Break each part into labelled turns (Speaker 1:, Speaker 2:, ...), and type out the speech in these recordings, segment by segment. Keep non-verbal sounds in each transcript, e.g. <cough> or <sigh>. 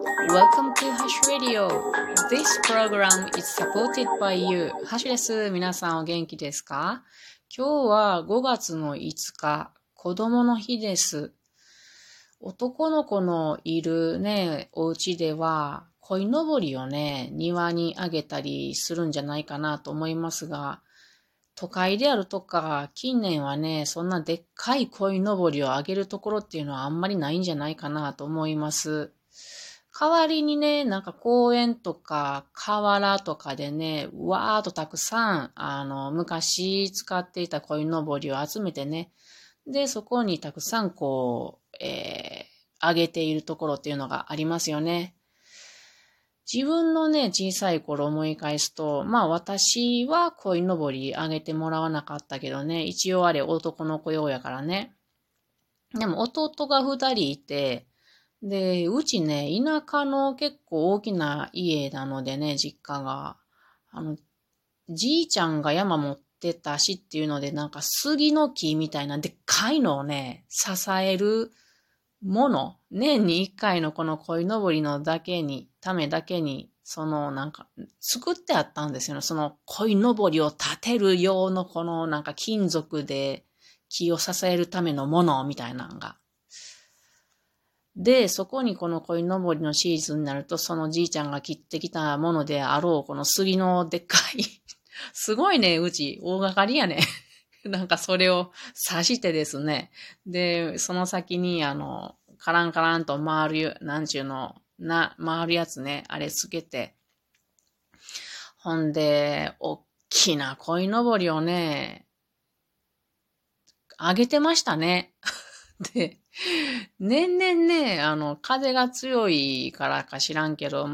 Speaker 1: Welcome to Hash Radio. This program is supported by you. ハッシュです。皆さんお元気ですか？今日は5月の5日、子供の日です。男の子のいるね、お家では、鯉のぼりをね、庭にあげたりするんじゃないかなと思いますが、都会であるとか、近年はね、そんなでっかい鯉のぼりをあげるところっていうのはあんまりないんじゃないかなと思います。代わりにね、なんか公園とか河原とかでね、わーっとたくさん、あの、昔使っていた鯉のぼりを集めてね、で、そこにたくさんこう、えー、あげているところっていうのがありますよね。自分のね、小さい頃思い返すと、まあ私は鯉のぼりあげてもらわなかったけどね、一応あれ男の子用やからね。でも弟が二人いて、で、うちね、田舎の結構大きな家なのでね、実家が。あの、じいちゃんが山持ってたしっていうので、なんか杉の木みたいなでっかいのをね、支えるもの、年に一回のこの鯉のぼりのだけに、ためだけに、そのなんか、作ってあったんですよね。その鯉のぼりを立てる用のこのなんか金属で木を支えるためのものみたいなのが。で、そこにこの鯉のぼりのシーズンになると、そのじいちゃんが切ってきたものであろう、この杉のでっかい <laughs> すごいね、うち、大掛かりやね。<laughs> なんかそれを刺してですね。で、その先に、あの、カランカランと回る、なんちゅうの、な、回るやつね、あれつけて。ほんで、おっきな鯉のぼりをね、あげてましたね。<laughs> で、<laughs> 年々ね、あの、風が強いからか知らんけど、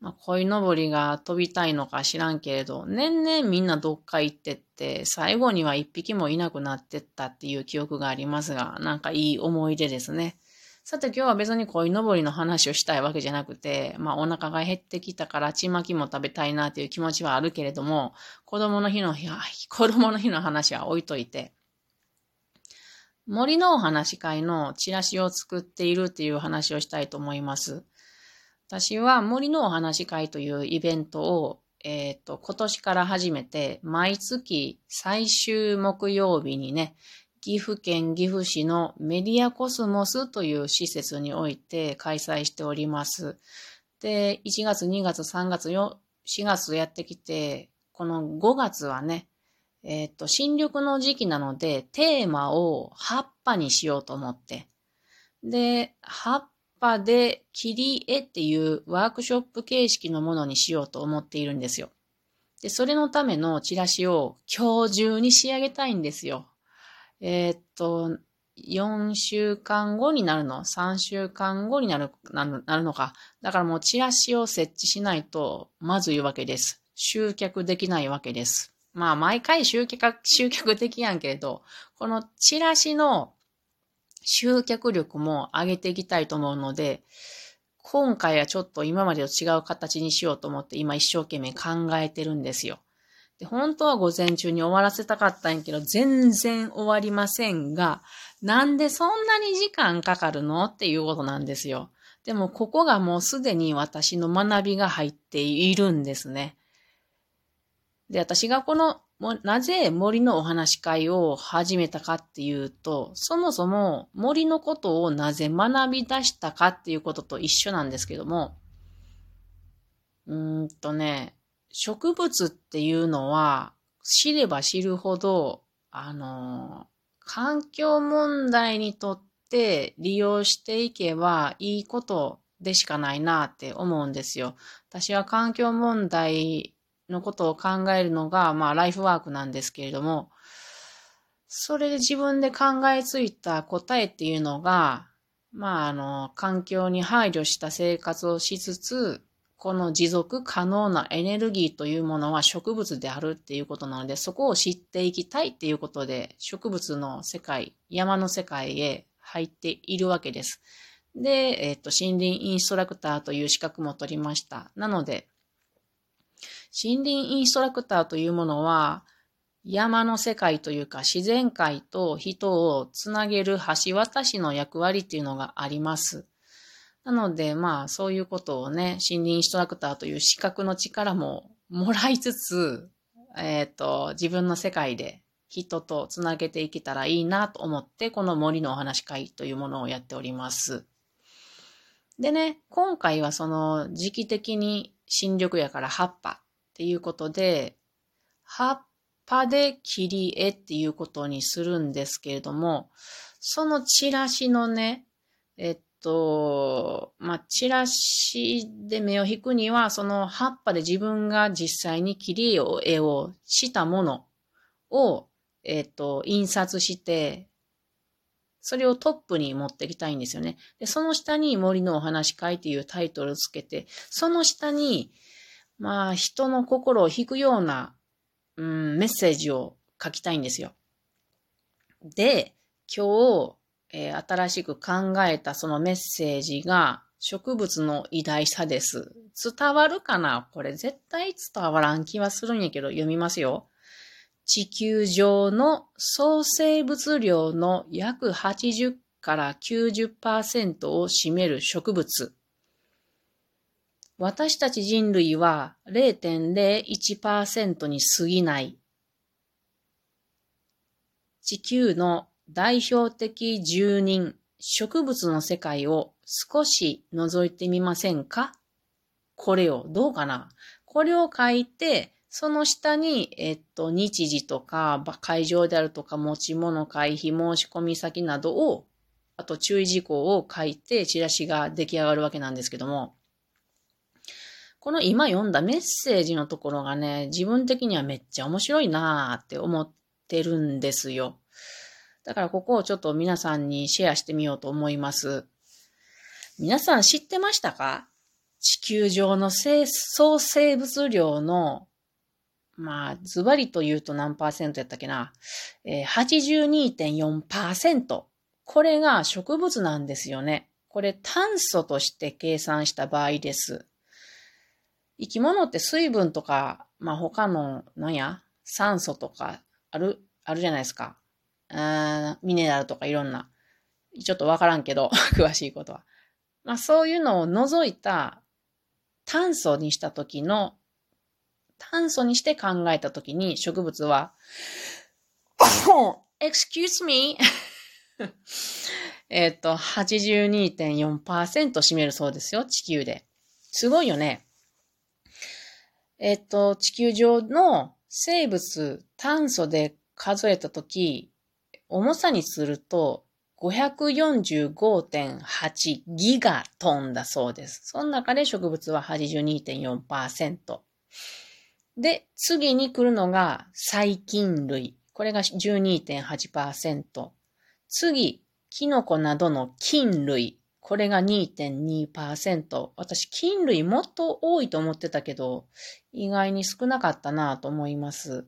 Speaker 1: まあ、鯉のぼりが飛びたいのか知らんけれど、年々みんなどっか行ってって、最後には一匹もいなくなってったっていう記憶がありますが、なんかいい思い出ですね。さて今日は別に鯉のぼりの話をしたいわけじゃなくて、まあお腹が減ってきたからちまきも食べたいなっていう気持ちはあるけれども、子供の日の日、<laughs> 子供の日の話は置いといて、森のお話会のチラシを作っているっていう話をしたいと思います。私は森のお話会というイベントを、えっ、ー、と、今年から始めて、毎月最終木曜日にね、岐阜県岐阜市のメディアコスモスという施設において開催しております。で、1月、2月、3月、4月やってきて、この5月はね、えっ、と、新緑の時期なので、テーマを葉っぱにしようと思って。で、葉っぱで切り絵っていうワークショップ形式のものにしようと思っているんですよ。で、それのためのチラシを今日中に仕上げたいんですよ。えー、っと、4週間後になるの ?3 週間後になる、なる、なるのか。だからもうチラシを設置しないとまずいわけです。集客できないわけです。まあ、毎回集客、集客できやんけれど、このチラシの集客力も上げていきたいと思うので、今回はちょっと今までと違う形にしようと思って今一生懸命考えてるんですよ。で、本当は午前中に終わらせたかったんやけど、全然終わりませんが、なんでそんなに時間かかるのっていうことなんですよ。でも、ここがもうすでに私の学びが入っているんですね。で、私がこの、なぜ森のお話会を始めたかっていうと、そもそも森のことをなぜ学び出したかっていうことと一緒なんですけども、うんとね、植物っていうのは知れば知るほど、あの、環境問題にとって利用していけばいいことでしかないなって思うんですよ。私は環境問題のことを考えるのが、まあ、ライフワークなんですけれども、それで自分で考えついた答えっていうのが、まあ、あの、環境に配慮した生活をしつつ、この持続可能なエネルギーというものは植物であるっていうことなので、そこを知っていきたいっていうことで、植物の世界、山の世界へ入っているわけです。で、えっ、と、森林インストラクターという資格も取りました。なので、森林インストラクターというものは、山の世界というか自然界と人をつなげる橋渡しの役割っていうのがあります。なので、まあ、そういうことをね、森林インストラクターという資格の力ももらいつつ、えっ、ー、と、自分の世界で人とつなげていけたらいいなと思って、この森のお話会というものをやっております。でね、今回はその時期的に新緑やから葉っぱっていうことで、葉っぱで切り絵っていうことにするんですけれども、そのチラシのね、えっと、まあ、チラシで目を引くには、その葉っぱで自分が実際に切り絵を絵をしたものを、えっと、印刷して、それをトップに持ってきたいんですよね。で、その下に森のお話会っていうタイトルをつけて、その下に、まあ、人の心を引くような、うん、メッセージを書きたいんですよ。で、今日、えー、新しく考えたそのメッセージが植物の偉大さです。伝わるかな？これ絶対伝わらん気はするんやけど読みますよ。地球上の総生物量の約80から90%を占める植物。私たち人類は0.01%に過ぎない。地球の代表的住人、植物の世界を少し覗いてみませんか？これを、どうかな？これを書いて、その下に、えっと、日時とか、会場であるとか、持ち物、会費、申し込み先などを、あと注意事項を書いて、チラシが出来上がるわけなんですけども、この今読んだメッセージのところがね、自分的にはめっちゃ面白いなーって思ってるんですよ。だからここをちょっと皆さんにシェアしてみようと思います。皆さん知ってましたか？地球上の生総生物量の、まあ、ズバリと言うと何パーセントやったっけな、えー、82.4%。これが植物なんですよね。これ炭素として計算した場合です。生き物って水分とか、まあ他の、なんや、酸素とかある、あるじゃないですか。あミネラルとかいろんな、ちょっとわからんけど、<laughs> 詳しいことは。まあそういうのを除いた炭素にした時の、炭素にして考えた時に植物は、<laughs> excuse me <laughs> えっと、82.4%占めるそうですよ、地球で。すごいよね。えっと、地球上の生物、炭素で数えたとき、重さにすると545.8ギガトンだそうです。その中で植物は82.4%。で、次に来るのが細菌類。これが12.8%。次、キノコなどの菌類。これが2.2%。私、菌類もっと多いと思ってたけど、意外に少なかったなと思います。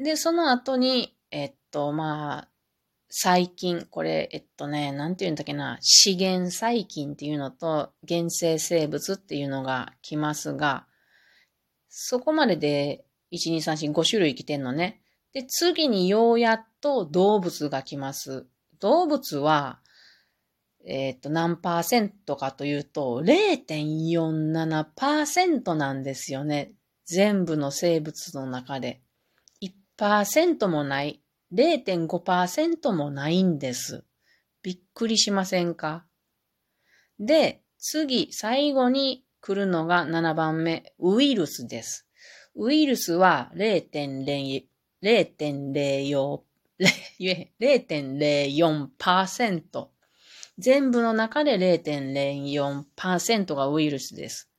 Speaker 1: で、その後に、えっと、まあ、細菌、これ、えっとね、なんて言うんだっけな、資源細菌っていうのと原生生物っていうのが来ますが、そこまでで、1、2、3、4、5種類来てんのね。で、次にようやっと動物が来ます。動物は、えっ、と、何パーセントかというと、0.47%なんですよね。全部の生物の中で。1%もない。0.5%もないんです。びっくりしませんか？で、次、最後に来るのが7番目、ウイルスです。ウイルスは0.04、0.04%。<laughs> 全部の中で0.04%がウイルスです。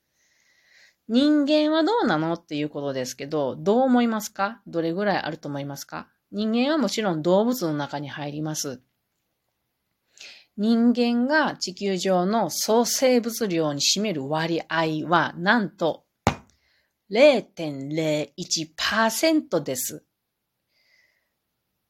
Speaker 1: 人間はどうなのっていうことですけど、どう思いますか？どれぐらいあると思いますか？人間はもちろん動物の中に入ります。人間が地球上の総生物量に占める割合は、なんと0.01%です。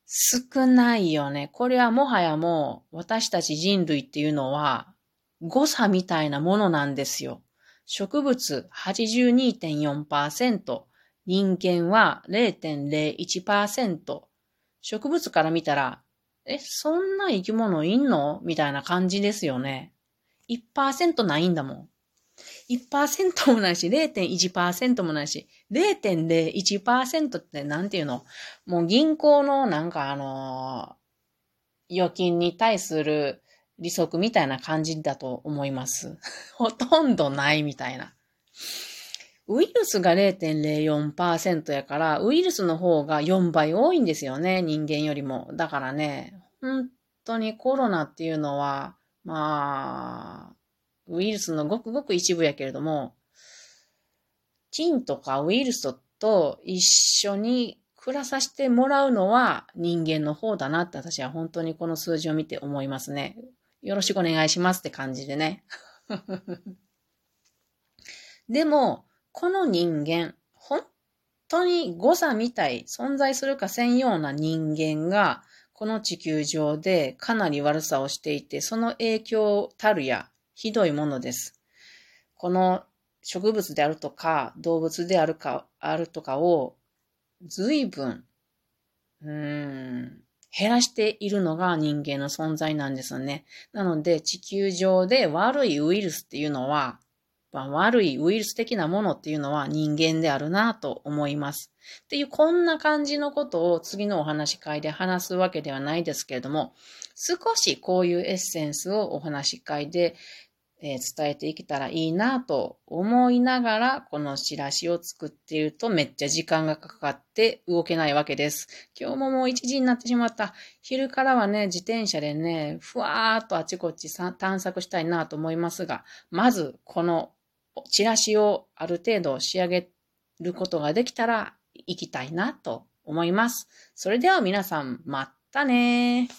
Speaker 1: 少ないよね。これはもはやもう私たち人類っていうのは誤差みたいなものなんですよ。植物82.4%、人間は0.01%、植物から見たら、え、そんな生き物いんの？みたいな感じですよね。1%ないんだもん。1%もないし、0.1%もないし、0.01%ってなんていうの？もう銀行のなんかあのー、預金に対する利息みたいな感じだと思います。<laughs> ほとんどないみたいな。ウイルスが0.04%やから、ウイルスの方が4倍多いんですよね、人間よりも。だからね、本当にコロナっていうのは、まあ、ウイルスのごくごく一部やけれども、菌とかウイルスと一緒に暮らさせてもらうのは人間の方だなって私は本当にこの数字を見て思いますね。よろしくお願いしますって感じでね。<laughs> でも、この人間、本当に誤差みたい、存在するかせんような人間が、この地球上でかなり悪さをしていて、その影響たるや、ひどいものです。この植物であるとか、動物であるか、あるとかを、随分、うーん、減らしているのが人間の存在なんですよね。なので、地球上で悪いウイルスっていうのは、悪いウイルス的なものっていうのは人間であるなと思います。っていう、こんな感じのことを次のお話し会で話すわけではないですけれども、少しこういうエッセンスをお話し会でえー、伝えていけたらいいなと思いながら、このチラシを作っているとめっちゃ時間がかかって動けないわけです。今日ももう1時になってしまった。昼からはね、自転車でね、ふわーっとあちこち探索したいなと思いますが、まずこのチラシをある程度仕上げることができたら行きたいなと思います。それでは皆さん、またね。